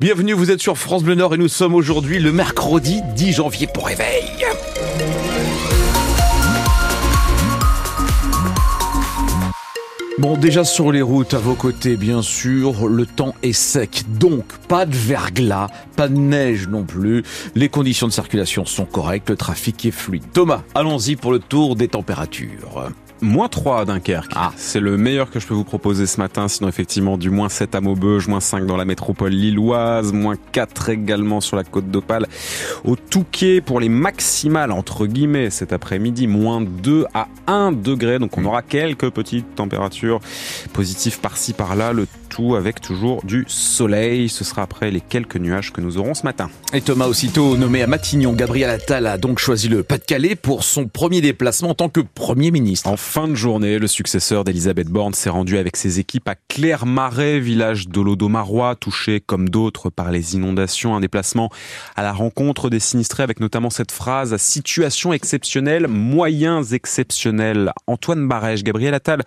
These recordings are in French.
Bienvenue, vous êtes sur France Bleu Nord et nous sommes aujourd'hui le mercredi 10 janvier pour réveil. Bon, déjà sur les routes, à vos côtés, bien sûr, le temps est sec. Donc, pas de verglas, pas de neige non plus. Les conditions de circulation sont correctes, le trafic est fluide. Thomas, allons-y pour le tour des températures. Moins 3 à Dunkerque. Ah. C'est le meilleur que je peux vous proposer ce matin. Sinon, effectivement, du moins 7 à Maubeuge, moins 5 dans la métropole lilloise, moins 4 également sur la côte d'Opale. Au Touquet, pour les maximales, entre guillemets, cet après-midi, moins 2 à 1 degré. Donc, on aura quelques petites températures positives par-ci, par-là. Le tout avec toujours du soleil. Ce sera après les quelques nuages que nous aurons ce matin. Et Thomas, aussitôt nommé à Matignon, Gabriel Attal a donc choisi le Pas-de-Calais pour son premier déplacement en tant que Premier ministre. En fin de journée, le successeur d'Elisabeth Borne s'est rendu avec ses équipes à Claire-Marais, village d'Olodomarois, touché comme d'autres par les inondations. Un déplacement à la rencontre des sinistrés avec notamment cette phrase situation exceptionnelle, moyens exceptionnels. Antoine Barège, Gabriel Attal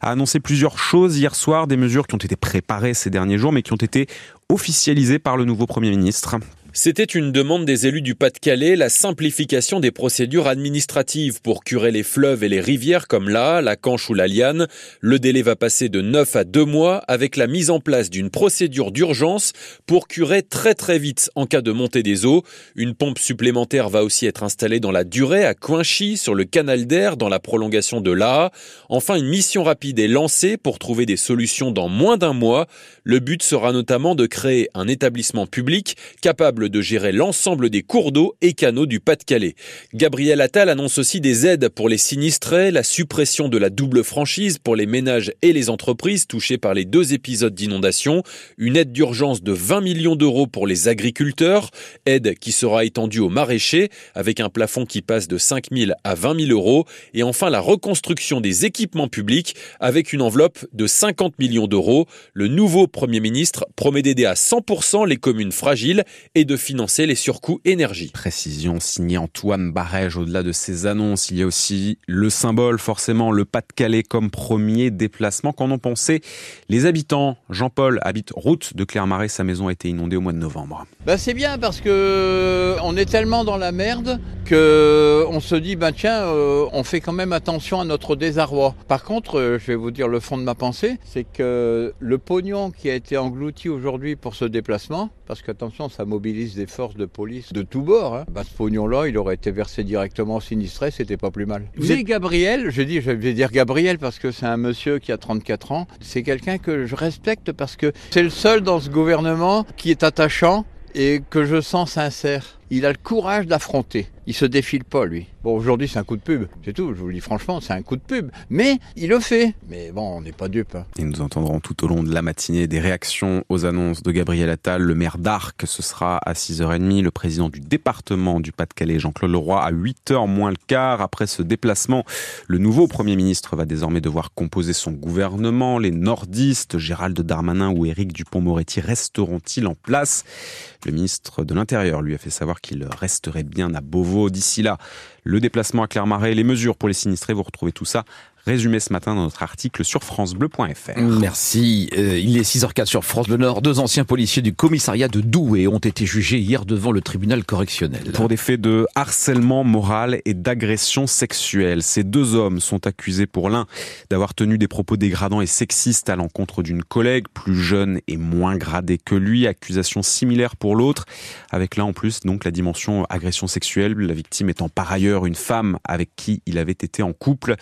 a annoncé plusieurs choses hier soir, des mesures qui ont été préparées ces derniers jours, mais qui ont été officialisées par le nouveau Premier ministre. C'était une demande des élus du Pas-de-Calais, la simplification des procédures administratives pour curer les fleuves et les rivières comme là, la Canche ou la Liane. Le délai va passer de 9 à 2 mois avec la mise en place d'une procédure d'urgence pour curer très très vite en cas de montée des eaux. Une pompe supplémentaire va aussi être installée dans la durée à Coinchy, sur le canal d'air, dans la prolongation de l'A. Enfin, une mission rapide est lancée pour trouver des solutions dans moins d'un mois. Le but sera notamment de créer un établissement public capable de gérer l'ensemble des cours d'eau et canaux du Pas-de-Calais. Gabriel Attal annonce aussi des aides pour les sinistrés, la suppression de la double franchise pour les ménages et les entreprises touchés par les deux épisodes d'inondation, une aide d'urgence de 20 millions d'euros pour les agriculteurs, aide qui sera étendue aux maraîchers avec un plafond qui passe de 5 000 à 20 000 euros, et enfin la reconstruction des équipements publics avec une enveloppe de 50 millions d'euros. Le nouveau Premier ministre promet d'aider à 100% les communes fragiles et de financer les surcoûts énergie. Précision signée Antoine Barège. Au-delà de ces annonces, il y a aussi le symbole, forcément, le Pas-de-Calais comme premier déplacement. Qu'en ont pensé les habitants? Jean-Paul habite route de Clermarais. Sa maison a été inondée au mois de novembre. Bah c'est bien parce que on est tellement dans la merde que on se dit bah tiens euh, on fait quand même attention à notre désarroi. Par contre, euh, je vais vous dire le fond de ma pensée, c'est que le pognon qui a été englouti aujourd'hui pour ce déplacement, parce qu'attention ça mobilise des forces de police de tous bords. Hein. Bah, ce pognon-là, il aurait été versé directement au sinistré, c'était pas plus mal. Vous savez, Gabriel, je dis, je vais dire Gabriel parce que c'est un monsieur qui a 34 ans. C'est quelqu'un que je respecte parce que c'est le seul dans ce gouvernement qui est attachant et que je sens sincère. Il a le courage d'affronter. Il se défile pas, lui. Bon, aujourd'hui, c'est un coup de pub. C'est tout. Je vous le dis franchement, c'est un coup de pub. Mais il le fait. Mais bon, on n'est pas dupe. Hein. Et nous entendrons tout au long de la matinée des réactions aux annonces de Gabriel Attal, le maire d'Arc. Ce sera à 6h30. Le président du département du Pas-de-Calais, Jean-Claude Leroy, à 8h moins le quart. Après ce déplacement, le nouveau Premier ministre va désormais devoir composer son gouvernement. Les nordistes, Gérald Darmanin ou Éric Dupont-Moretti, resteront-ils en place? Le ministre de l'Intérieur lui a fait savoir qu'il resterait bien à Beauvau. D'ici là, le déplacement à Clermarais, les mesures pour les sinistrés, vous retrouvez tout ça résumé ce matin dans notre article sur francebleu.fr. Merci. Euh, il est 6h04 sur France Bleu Nord. Deux anciens policiers du commissariat de Douai ont été jugés hier devant le tribunal correctionnel. Pour des faits de harcèlement moral et d'agression sexuelle. Ces deux hommes sont accusés pour l'un d'avoir tenu des propos dégradants et sexistes à l'encontre d'une collègue plus jeune et moins gradée que lui. Accusation similaire pour l'autre, avec là en plus donc la dimension agression sexuelle, la victime étant par ailleurs une femme avec qui il avait été en couple.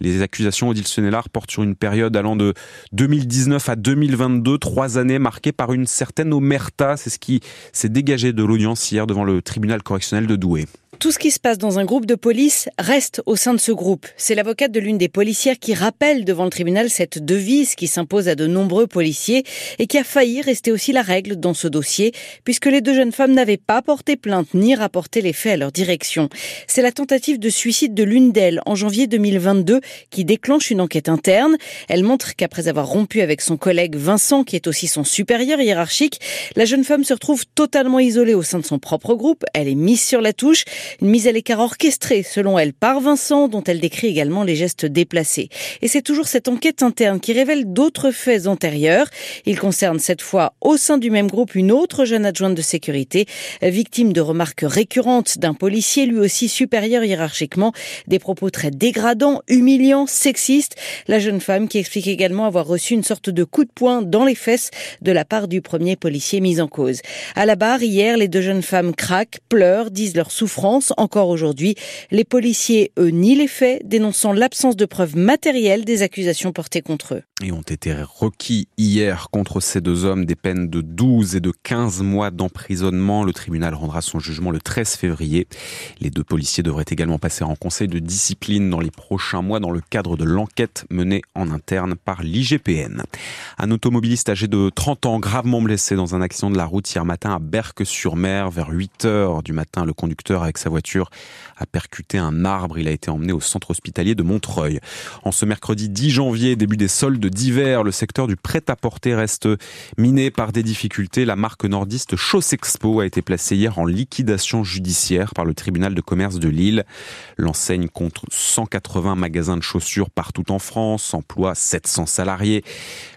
Les accusations, Odile Senelard, portent sur une période allant de 2019 à 2022, trois années marquées par une certaine omerta. C'est ce qui s'est dégagé de l'audience hier devant le tribunal correctionnel de Douai. Tout ce qui se passe dans un groupe de police reste au sein de ce groupe. C'est l'avocate de l'une des policières qui rappelle devant le tribunal cette devise qui s'impose à de nombreux policiers et qui a failli rester aussi la règle dans ce dossier puisque les deux jeunes femmes n'avaient pas porté plainte ni rapporté les faits à leur direction. C'est la tentative de suicide de l'une d'elles en janvier 2022 qui déclenche une enquête interne. Elle montre qu'après avoir rompu avec son collègue Vincent qui est aussi son supérieur hiérarchique, la jeune femme se retrouve totalement isolée au sein de son propre groupe. Elle est mise sur la touche Une mise à l'écart orchestrée, selon elle, par Vincent, dont elle décrit également les gestes déplacés. Et c'est toujours cette enquête interne qui révèle d'autres faits antérieurs. Il concerne cette fois au sein du même groupe une autre jeune adjointe de sécurité, victime de remarques récurrentes d'un policier lui aussi supérieur hiérarchiquement, des propos très dégradants, humiliants, sexistes. La jeune femme qui explique également avoir reçu une sorte de coup de poing dans les fesses de la part du premier policier mis en cause. À la barre, hier, les deux jeunes femmes craquent, pleurent, disent leur souffrance. Encore aujourd'hui, les policiers, eux, nient les faits, dénonçant l'absence de preuves matérielles des accusations portées contre eux. Et ont été requis hier contre ces deux hommes des peines de 12 et de 15 mois d'emprisonnement. Le tribunal rendra son jugement le 13 février. Les deux policiers devraient également passer en conseil de discipline dans les prochains mois dans le cadre de l'enquête menée en interne par l'IGPN. Un automobiliste âgé de 30 ans gravement blessé dans un accident de la route hier matin à Berck-sur-Mer vers 8 heures du matin. Le conducteur avec sa voiture a percuté un arbre. Il a été emmené au centre hospitalier de Montreuil. En ce mercredi 10 janvier, début des soldes d'hiver, le secteur du prêt-à-porter reste miné par des difficultés. La marque nordiste Chaussexpo a été placée hier en liquidation judiciaire par le tribunal de commerce de Lille. L'enseigne compte 180 magasins de chaussures partout en France, emploie 700 salariés.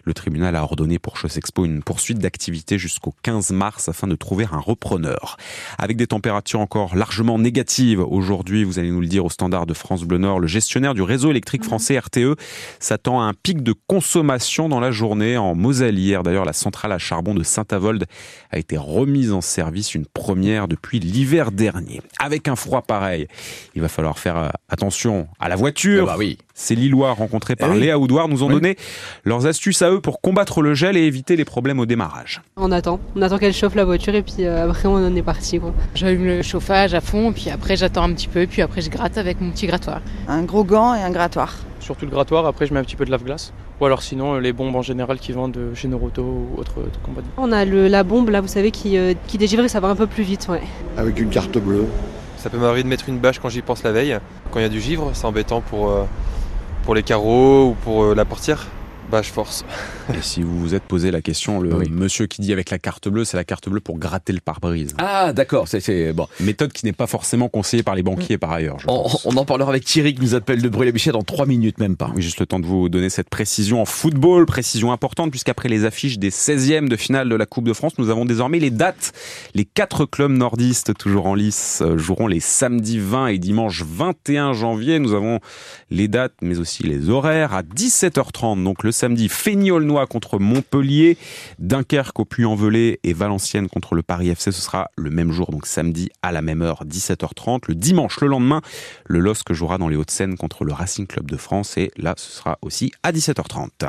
Le tribunal a ordonné pour Chaussexpo une poursuite d'activité jusqu'au 15 mars afin de trouver un repreneur. Avec des températures encore largement négatives aujourd'hui, vous allez nous le dire au standard de France Bleu Nord, le gestionnaire du réseau électrique français RTE s'attend à un pic de consommation dans la journée en Moselle. Hier, d'ailleurs, la centrale à charbon de Saint-Avold a été remise en service, une première depuis l'hiver dernier. Avec un froid pareil, il va falloir faire euh, attention à la voiture. Ah bah oui. Ces Lillois rencontrés par eh Léa Oudoir nous ont donné leurs astuces à eux pour combattre le gel et éviter les problèmes au démarrage. On attend, on attend qu'elle chauffe la voiture et puis euh, après on en est parti. J'allume le chauffage à fond, puis après j'attends un petit peu, puis après je gratte avec mon petit grattoir. Un gros gant et un grattoir. Surtout le grattoir, après je mets un petit peu de lave-glace. Ou alors sinon les bombes en général qui vendent chez Noroto ou autre compagnie. On a la bombe là, vous savez, qui, euh, qui dégivre et ça va un peu plus vite. Ouais. Avec une carte bleue. Ça peut m'arriver de mettre une bâche quand j'y pense la veille. Quand il y a du givre, c'est embêtant pour, euh, pour les carreaux ou pour euh, la portière? Bah, je force. Et si vous vous êtes posé la question, le monsieur qui dit avec la carte bleue, c'est la carte bleue pour gratter le pare-brise. Ah, d'accord, c'est bon. Méthode qui n'est pas forcément conseillée par les banquiers par ailleurs. On, en parlera avec Thierry qui nous appelle de Bruy-la-Bichet dans trois minutes, même pas. Oui, juste le temps de vous donner cette précision en football, précision importante, puisqu'après les affiches des 16e de finale de la Coupe de France, nous avons désormais les dates. Les quatre clubs nordistes, toujours en lice, euh, joueront les samedis 20 et dimanche 21 janvier. Nous avons les dates, mais aussi les horaires à 17h30. Donc le samedi, Feignolnois contre Montpellier, Dunkerque au Puy-en-Velay et Valenciennes contre le Paris FC. Ce sera le même jour, donc samedi à la même heure, 17h30. Le dimanche, le lendemain, le LOSC jouera dans les Hauts-de-Seine contre le Racing Club de France et là, ce sera aussi à 17h30.